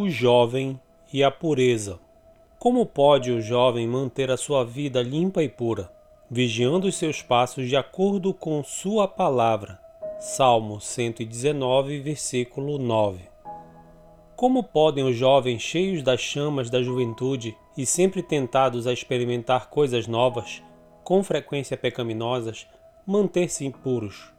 o jovem e a pureza. Como pode o jovem manter a sua vida limpa e pura, vigiando os seus passos de acordo com sua palavra? Salmo 119, versículo 9. Como podem os jovens cheios das chamas da juventude e sempre tentados a experimentar coisas novas, com frequência pecaminosas, manter-se impuros?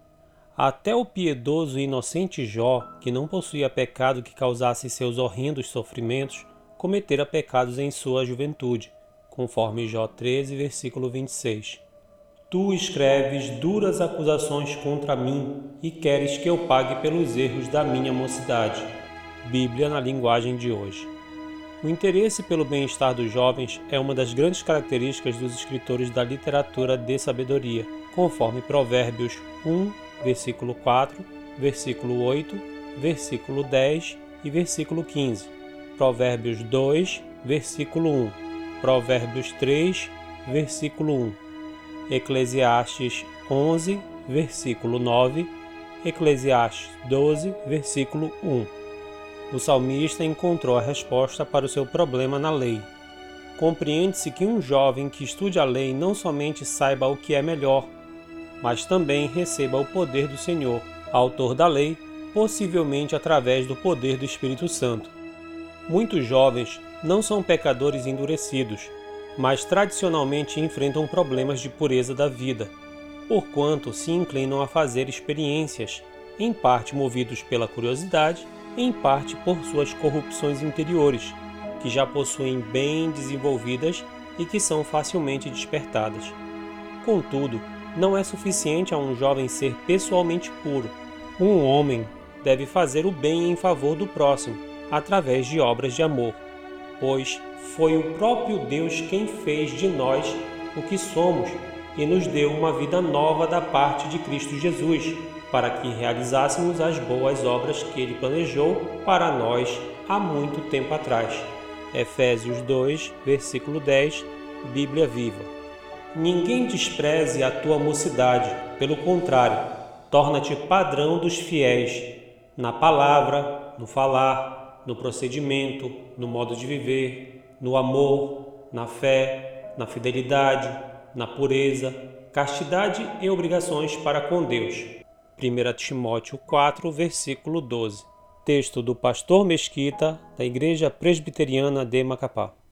Até o piedoso e inocente Jó, que não possuía pecado que causasse seus horrendos sofrimentos, cometera pecados em sua juventude, conforme Jó 13, versículo 26. Tu escreves duras acusações contra mim e queres que eu pague pelos erros da minha mocidade. Bíblia na linguagem de hoje. O interesse pelo bem-estar dos jovens é uma das grandes características dos escritores da literatura de sabedoria, conforme Provérbios 1, versículo 4, versículo 8, versículo 10 e versículo 15. Provérbios 2, versículo 1. Provérbios 3, versículo 1. Eclesiastes 11, versículo 9. Eclesiastes 12, versículo 1. O salmista encontrou a resposta para o seu problema na lei. Compreende-se que um jovem que estude a lei não somente saiba o que é melhor, mas também receba o poder do Senhor, autor da lei, possivelmente através do poder do Espírito Santo. Muitos jovens não são pecadores endurecidos, mas tradicionalmente enfrentam problemas de pureza da vida, porquanto se inclinam a fazer experiências, em parte movidos pela curiosidade, em parte por suas corrupções interiores, que já possuem bem desenvolvidas e que são facilmente despertadas. Contudo, não é suficiente a um jovem ser pessoalmente puro. Um homem deve fazer o bem em favor do próximo, através de obras de amor, pois foi o próprio Deus quem fez de nós o que somos e nos deu uma vida nova da parte de Cristo Jesus, para que realizássemos as boas obras que ele planejou para nós há muito tempo atrás. Efésios 2, versículo 10, Bíblia Viva. Ninguém despreze a tua mocidade, pelo contrário, torna-te padrão dos fiéis, na palavra, no falar, no procedimento, no modo de viver, no amor, na fé, na fidelidade, na pureza, castidade e obrigações para com Deus. 1 Timóteo 4, versículo 12. Texto do pastor Mesquita, da Igreja Presbiteriana de Macapá.